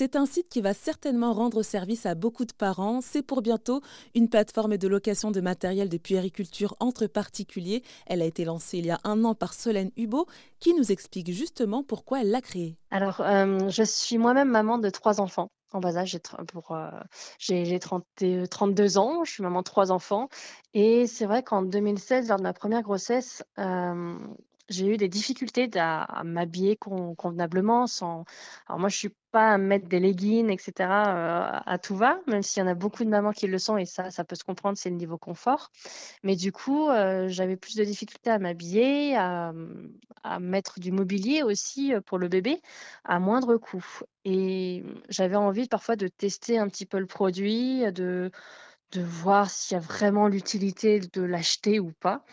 C'est un site qui va certainement rendre service à beaucoup de parents. C'est pour bientôt une plateforme de location de matériel de puériculture entre particuliers. Elle a été lancée il y a un an par Solène Hubo, qui nous explique justement pourquoi elle l'a créée. Alors, euh, je suis moi-même maman de trois enfants en bas âge. J'ai pour, euh, j'ai 32 ans, je suis maman de trois enfants. Et c'est vrai qu'en 2016, lors de ma première grossesse, euh, j'ai eu des difficultés à, m'habiller convenablement. Sans... Alors moi, je suis pas à mettre des leggings, etc. Euh, à tout va, même s'il y en a beaucoup de mamans qui le sont et ça, ça peut se comprendre, c'est le niveau confort. Mais du coup, euh, j'avais plus de difficultés à m'habiller, à, mettre du mobilier aussi euh, pour le bébé à moindre coût. Et j'avais envie parfois de tester un petit peu le produit, de de voir s'il y a vraiment l'utilité de l'acheter ou pas.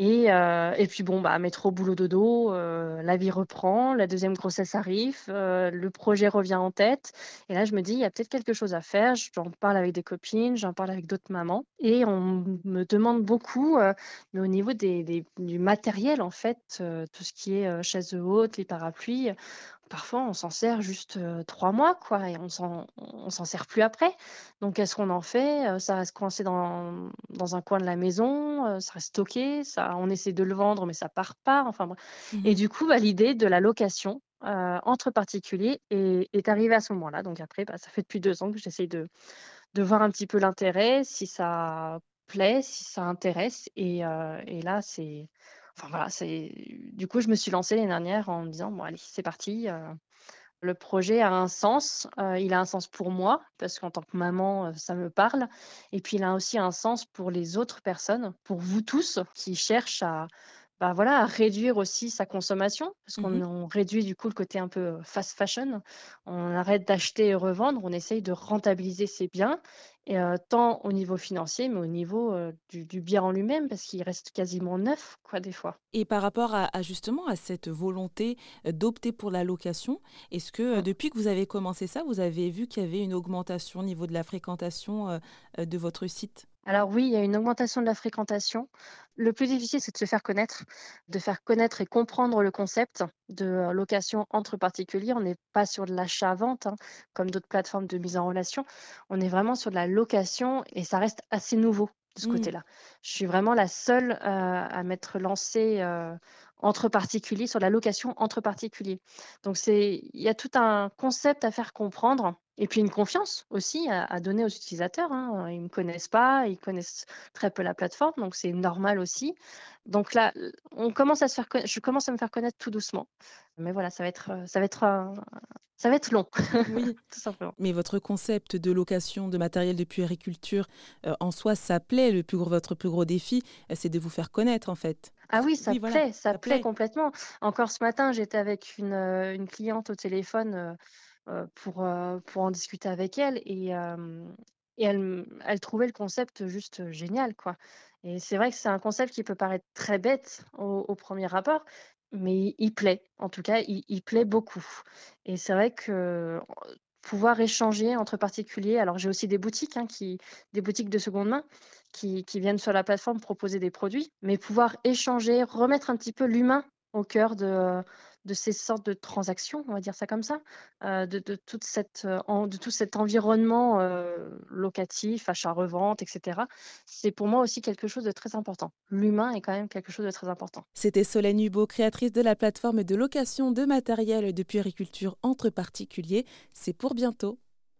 Et, euh, et puis bon, bah, métro, boulot, dodo, euh, la vie reprend, la deuxième grossesse arrive, euh, le projet revient en tête. Et là, je me dis, il y a peut-être quelque chose à faire. J'en parle avec des copines, j'en parle avec d'autres mamans. Et on me demande beaucoup, mais au niveau des- du matériel, en fait, tout ce qui est chaise haute, les parapluies, parfois on s'en sert juste trois mois, quoi, et on s'en, on s'en sert plus après. Donc, qu'est-ce qu'on en fait Ça reste coincé dans, dans un coin de la maison, ça reste stocké, ça, on essaie de le vendre, mais ça part pas. Enfin, Et mmh du coup, bah, l'idée de la location entre particuliers est, est arrivée à ce moment-là. Donc après, bah, ça fait depuis deux ans que j'essaie de, de voir un petit peu l'intérêt, si ça plaît, si ça intéresse. Et, et là, c'est Enfin voilà, du coup, je me suis lancée l'année dernière en me disant: «Bon allez, c'est parti, heu, le projet a un sens, heu, il a un sens pour moi parce qu'en tant que maman, heu, ça me parle et puis il a aussi un sens pour les autres personnes, pour vous tous qui cherchent à bah, voilà, à réduire aussi sa consommation, parce qu'on Mmh on réduit du coup le côté un peu fast fashion. On arrête d'acheter et revendre, on essaye de rentabiliser ses biens, et euh, tant au niveau financier, mais au niveau euh, du, du bien en lui-même, parce qu'il reste quasiment neuf, quoi, des fois. Et par rapport à, à justement à cette volonté d'opter pour la location, est-ce que euh, Mm. depuis que vous avez commencé ça, vous avez vu qu'il y avait une augmentation au niveau de la fréquentation de votre site? Alors oui, il y a une augmentation de la fréquentation. Le plus difficile, c'est de se faire connaître, de faire connaître et comprendre le concept de euh, location entre particuliers. On n'est pas sur de l'achat-vente, hein, comme d'autres plateformes de mise en relation. On est vraiment sur de la location et ça reste assez nouveau de ce Mmh. côté-là. Je suis vraiment la seule euh, à m'être lancée euh, entre particuliers, sur la location entre particuliers. Donc c'est, il y a tout un concept à faire comprendre et puis une confiance aussi à, à donner aux utilisateurs. Hein. Ils ne me connaissent pas, ils connaissent très peu la plateforme, donc c'est normal aussi. Donc là, on commence à se faire, je commence à me faire connaître tout doucement. Mais voilà, ça va être, ça va être, un- ça va être long, Oui. tout simplement. Mais votre concept de location de matériel de puériculture, euh, en soi, ça plaît. Le plus gros, votre plus gros défi, euh, c'est de vous faire connaître, en fait. Ah oui, ça Oui, voilà, plaît, ça ça plaît plaît. complètement. Encore ce matin, j'étais avec une, euh, une cliente au téléphone pour, euh, pour en discuter avec elle et, euh, et elle, elle trouvait le concept juste génial, quoi. Et c'est vrai que c'est un concept qui peut paraître très bête au, au premier rapport, mais il, plaît. En tout cas, il, il plaît beaucoup. Et c'est vrai que pouvoir échanger entre particuliers, alors j'ai aussi des boutiques, hein, qui, des boutiques de seconde main qui, qui viennent sur la plateforme proposer des produits, mais pouvoir échanger, remettre un petit peu l'humain au cœur de, de ces sortes de transactions, on va dire ça comme ça, euh, de, toute cette, euh, de tout cet environnement euh, locatif, achat-revente, etc. C'est pour moi aussi quelque chose de très important. L'humain est quand même quelque chose de très important. C'était Solène Hubo, créatrice de la plateforme de location de matériel de puériculture entre particuliers. C'est pour bientôt.